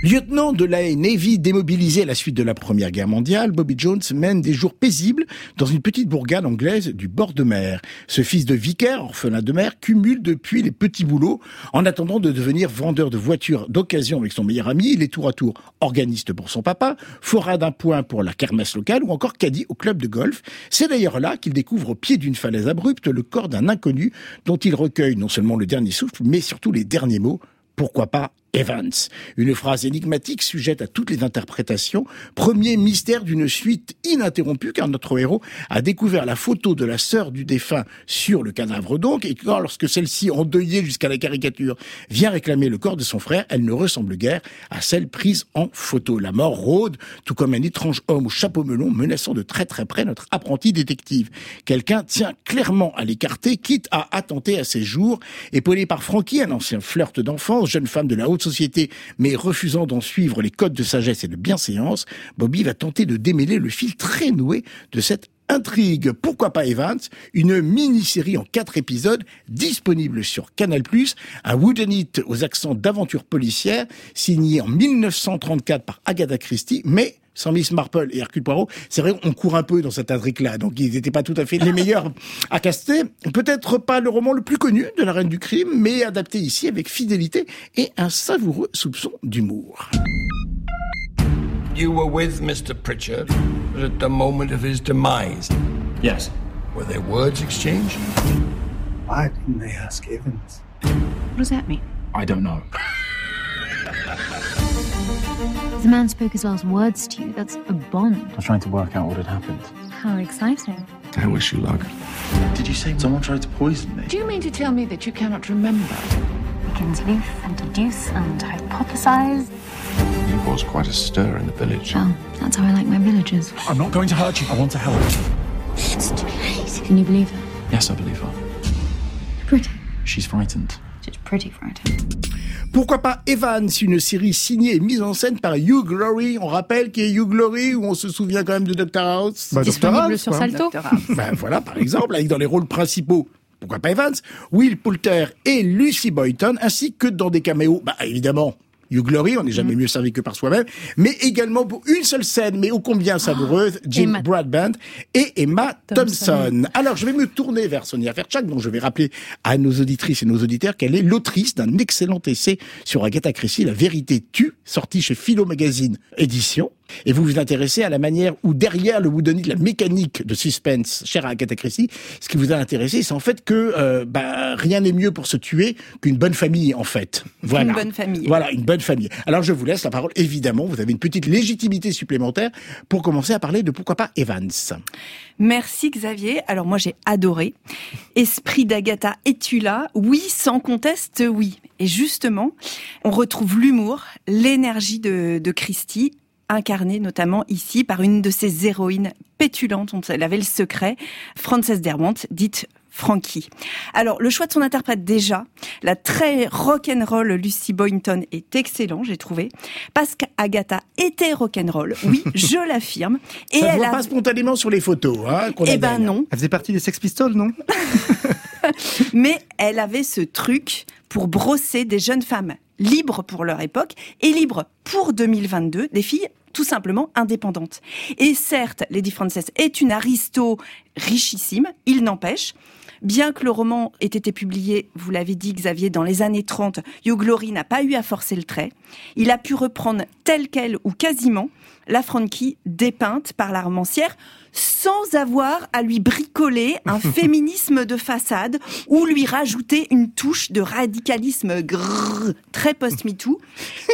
Lieutenant de la Navy démobilisé à la suite de la Première Guerre mondiale, Bobby Jones mène des jours paisibles dans une petite bourgade anglaise du bord de mer. Ce fils de vicaire, orphelin de mer, cumule depuis les petits boulots en attendant de devenir vendeur de voitures d'occasion avec son meilleur ami. Il est tour à tour organiste pour son papa, fora d'un point pour la kermesse locale ou encore caddie au club de golf. C'est d'ailleurs là qu'il découvre au pied d'une falaise abrupte le corps d'un inconnu dont il recueille non seulement le dernier souffle, mais surtout les derniers mots. Pourquoi pas Evans. Une phrase énigmatique sujette à toutes les interprétations. Premier mystère d'une suite ininterrompue car notre héros a découvert la photo de la sœur du défunt sur le cadavre donc et quand lorsque celle-ci, endeuillée jusqu'à la caricature, vient réclamer le corps de son frère, elle ne ressemble guère à celle prise en photo. La mort rôde, tout comme un étrange homme au chapeau melon menaçant de très très près notre apprenti détective. Quelqu'un tient clairement à l'écarter, quitte à attenter à ses jours. Épaulé par Frankie, un ancien flirt d'enfance, jeune femme de la haute société, mais refusant d'en suivre les codes de sagesse et de bienséance, Bobby va tenter de démêler le fil très noué de cette intrigue. Pourquoi pas Evans? Une mini-série en quatre épisodes disponible sur Canal+, un wooden it aux accents d'aventure policière, signé en 1934 par Agatha Christie, mais sans Miss Marple et Hercule Poirot, c'est vrai, on court un peu dans cette intrigue-là, donc ils n'étaient pas tout à fait les meilleurs à caster. Peut-être pas le roman le plus connu de la Reine du Crime, mais adapté ici avec fidélité et un savoureux soupçon d'humour. You were with Mr. Pritchard at the moment of his demise. Yes. Were there words exchanged? Why didn't they ask Evans? What does that mean? I don't know. The man spoke his last words to you. That's a bond. I was trying to work out what had happened. How exciting. I wish you luck. Did you say someone tried to poison me? Do you mean to tell me that you cannot remember? We can sleuth and deduce and hypothesize. He was quite a stir in the village. Well, that's how I like my villagers. I'm not going to hurt you. I want to help. It's too late. Can you believe her? Yes, I believe her. Pretty. She's frightened. She's pretty frightened. Pourquoi pas Evans, une série signée et mise en scène par Hugh Glory. On rappelle qu'il y a Hugh Glory, où on se souvient quand même de Dr House? Bah, Dr. Disponible House, sur quoi. Salto. Ben voilà, par exemple, avec dans les rôles principaux. Pourquoi pas Evans, Will Poulter et Lucy Boynton, ainsi que dans des caméos, bah évidemment, Glory, on n'est jamais mieux servi que par soi-même, mais également pour une seule scène, mais ô combien savoureuse, Jim Emma Broadbent et Emma Thompson. Thompson. Alors, je vais me tourner vers Sonia Ferchak, dont je vais rappeler à nos auditrices et nos auditeurs qu'elle est l'autrice d'un excellent essai sur Agatha Christie, La vérité tue, sorti chez Philo Magazine Édition. Et vous vous intéressez à la manière où derrière le whodunit, la mécanique de suspense chère à Agatha Christie, ce qui vous a intéressé, c'est en fait que euh, bah, rien n'est mieux pour se tuer qu'une bonne famille, en fait. Voilà. Une bonne famille. Voilà, une bonne famille. Alors je vous laisse la parole, évidemment, vous avez une petite légitimité supplémentaire pour commencer à parler de pourquoi pas Evans. Merci Xavier. Alors moi j'ai adoré. Esprit d'Agatha, es-tu là? Oui, sans conteste, oui. Et justement, on retrouve l'humour, l'énergie de, de Christie, incarnée notamment ici par une de ses héroïnes pétulantes dont elle avait le secret, Frances Derwent, dite Frankie. Alors, le choix de son interprète déjà, la très rock'n'roll Lucy Boynton est excellent, j'ai trouvé, parce qu'Agatha était rock'n'roll, oui, je l'affirme. Et Ça ne elle voit a... pas spontanément sur les photos. Hein, Eh ben non, Elle faisait partie des Sex Pistols, non mais elle avait ce truc pour brosser des jeunes femmes libres pour leur époque et libres pour 2022, des filles tout simplement indépendantes. Et certes, Lady Frances est une aristo richissime, il n'empêche. Bien que le roman ait été publié, vous l'avez dit Xavier, dans les années 30, Hugh Glory n'a pas eu à forcer le trait. Il a pu reprendre telle qu'elle ou quasiment la Frankie dépeinte par la romancière sans avoir à lui bricoler un féminisme de façade ou lui rajouter une touche de radicalisme grrr, très post-MeToo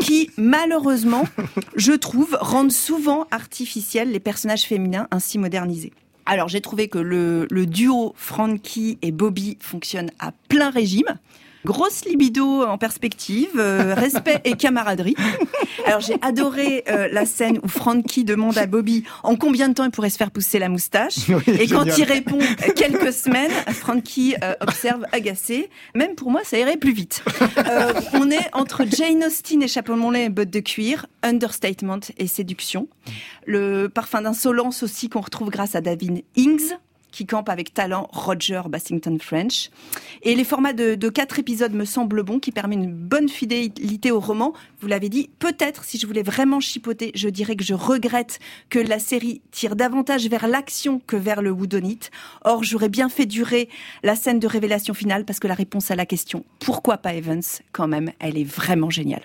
qui, malheureusement, je trouve, rendent souvent artificiels les personnages féminins ainsi modernisés. Alors j'ai trouvé que le, duo Frankie et Bobby fonctionne à plein régime. Grosse libido en perspective, euh, respect et camaraderie. Alors j'ai adoré euh, la scène où Frankie demande à Bobby en combien de temps il pourrait se faire pousser la moustache? et quand il répond euh, quelques semaines, Frankie euh, observe agacé. Même pour moi, ça irait plus vite. Euh, on est entre Jane Austen et chapeau mollet et bottes de cuir, understatement et séduction. Le parfum d'insolence aussi qu'on retrouve grâce à David Ings qui campe avec talent Roger Bassington French. Et les formats de, de quatre épisodes me semblent bons, qui permet une bonne fidélité au roman. Vous l'avez dit, peut-être si je voulais vraiment chipoter, je dirais que je regrette que la série tire davantage vers l'action que vers le woodonite. Or, j'aurais bien fait durer la scène de révélation finale parce que la réponse à la question pourquoi pas Evans, quand même, elle est vraiment géniale.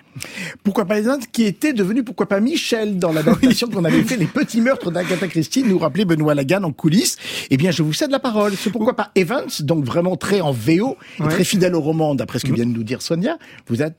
Pourquoi pas Evans, qui était devenu pourquoi pas Michel dans l'adaptation qu'on avait fait Les Petits Meurtres d'Agatha Christie, nous rappelait Benoît Lagan en coulisses. Eh bien, je vous cède la parole. C'est pourquoi pas Evans, donc vraiment très en VO et très fidèle au roman, d'après ce que vient de nous dire Sonia. Vous êtes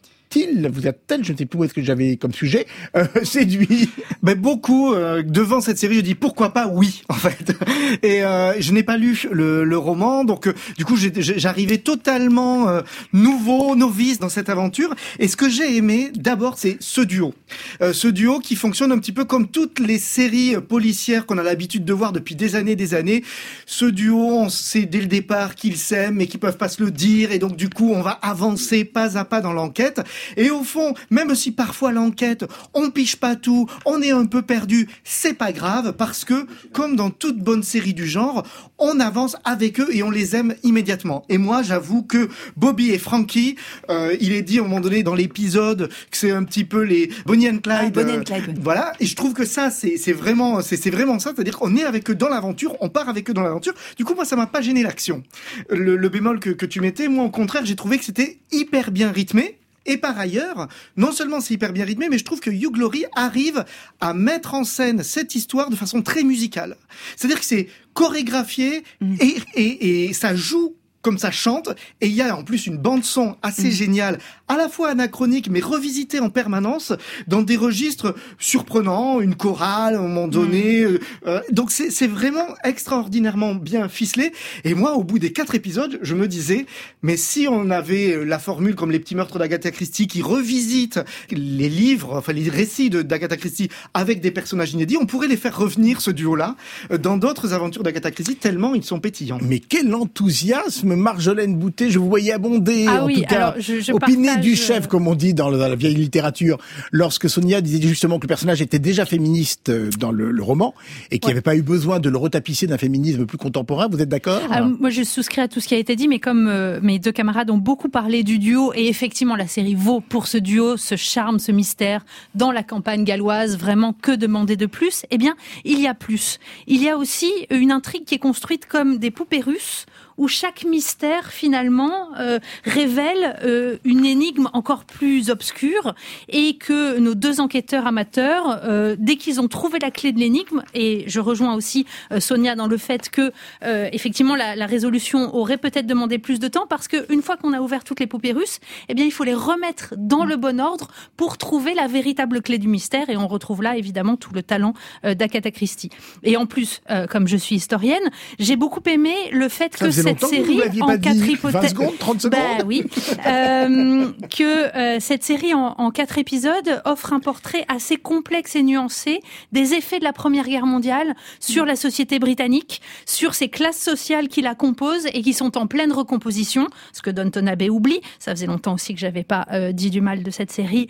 vous êtes-elle, je ne sais plus où est-ce que j'avais comme sujet, euh, séduit Ben beaucoup euh, devant cette série, je dis pourquoi pas oui en fait. Et euh, je n'ai pas lu le, le roman, donc euh, du coup j'arrivais totalement euh, nouveau, novice dans cette aventure. Et ce que j'ai aimé d'abord, c'est ce duo, Euh, ce duo qui fonctionne un petit peu comme toutes les séries policières qu'on a l'habitude de voir depuis des années, des années. Ce duo, on sait dès le départ qu'ils s'aiment, mais qu'ils peuvent pas se le dire, et donc du coup on va avancer pas à pas dans l'enquête. Et au fond, même si parfois l'enquête, on piche pas tout, on est un peu perdu, c'est pas grave parce que, comme dans toute bonne série du genre, on avance avec eux et on les aime immédiatement. Et moi, j'avoue que Bobby et Frankie, euh, il est dit à un moment donné dans l'épisode que c'est un petit peu les Bonnie and Clyde. Ah, Bonnie and euh, Clyde. Voilà. Et je trouve que ça, c'est vraiment, c'est c'est vraiment ça. C'est-à-dire qu'on est avec eux dans l'aventure, on part avec eux dans l'aventure. Du coup, moi, ça m'a pas gêné l'action. Le, le bémol que, que tu mettais, moi, au contraire, j'ai trouvé que c'était hyper bien rythmé. Et par ailleurs, non seulement c'est hyper bien rythmé, mais je trouve que Laurie arrive à mettre en scène cette histoire de façon très musicale. C'est-à-dire que c'est chorégraphié et, et, et ça joue comme ça chante, et il y a en plus une bande son assez géniale, à la fois anachronique mais revisitée en permanence dans des registres surprenants, une chorale à un moment donné. euh, euh, donc c'est vraiment extraordinairement bien ficelé. Et moi, au bout des quatre épisodes, je me disais, mais si on avait euh, la formule comme les petits meurtres d'Agatha Christie qui revisite les livres, enfin les récits d'Agatha Christie avec des personnages inédits, on pourrait les faire revenir ce duo-là dans d'autres aventures d'Agatha Christie tellement ils sont pétillants. Mais quel enthousiasme, Marjolaine Boutet, je vous voyais abonder, Ah en oui, tout cas, alors, je- je au piné partage, du chef, euh, comme on dit dans, le- dans la vieille littérature, lorsque Sonia disait justement que le personnage était déjà féministe euh, dans le, le roman, et qu'il n'y avait pas eu besoin de le retapisser d'un féminisme plus contemporain, vous êtes d'accord? Moi, je souscris à tout ce qui a été dit, mais comme euh, mes deux camarades ont beaucoup parlé du duo, et effectivement, la série vaut pour ce duo, ce charme, ce mystère, dans la campagne galloise, vraiment que demander de plus? Eh bien, il y a plus. Il y a aussi une intrigue qui est construite comme des poupées russes, où chaque mystère finalement euh, révèle euh, une énigme encore plus obscure et que nos deux enquêteurs amateurs, euh, dès qu'ils ont trouvé la clé de l'énigme, et je rejoins aussi euh, Sonia dans le fait que euh, effectivement la, la résolution aurait peut-être demandé plus de temps parce que une fois qu'on a ouvert toutes les poupées russes, eh bien il faut les remettre dans le bon ordre pour trouver la véritable clé du mystère et on retrouve là évidemment tout le talent euh, d'Agatha Christie. Et en plus, euh, comme je suis historienne, j'ai beaucoup aimé le fait Ça que faisait cette série en quatre dit. hypothèses 20 secondes, 30 secondes Bah oui, Euh, que euh, cette série en, en quatre épisodes offre un portrait assez complexe et nuancé des effets de la Première Guerre mondiale sur la société britannique, sur ces classes sociales qui la composent et qui sont en pleine recomposition, ce que Downton Abbey oublie. Ça faisait longtemps aussi que j'avais pas euh, dit du mal de cette série.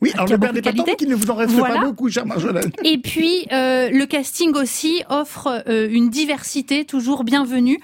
Oui, alors qui ne perdez de pas qu'il ne vous en reste Voilà. pas beaucoup, cher Marjolaine. Et puis euh, le casting aussi offre euh, une diversité toujours bienvenue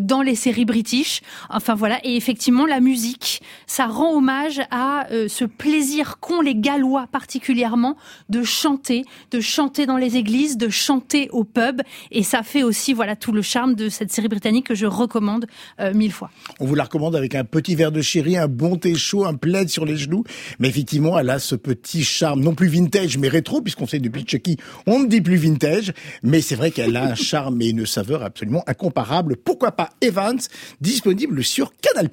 dans les séries british. Enfin voilà, et effectivement la musique, ça rend hommage à euh, ce plaisir qu'ont les Gallois particulièrement de chanter, de chanter dans les églises, de chanter au pub, et ça fait aussi voilà tout le charme de cette série britannique que je recommande euh, mille fois. On vous la recommande avec un petit verre de sherry, un bon thé chaud, un plaid sur les genoux. Mais effectivement, elle a ce petit charme, non plus vintage, mais rétro, puisqu'on sait depuis Chucky, on ne dit plus vintage. Mais c'est vrai qu'elle a un charme et une saveur absolument incomparable. Pourquoi pas Disponible sur Canal+.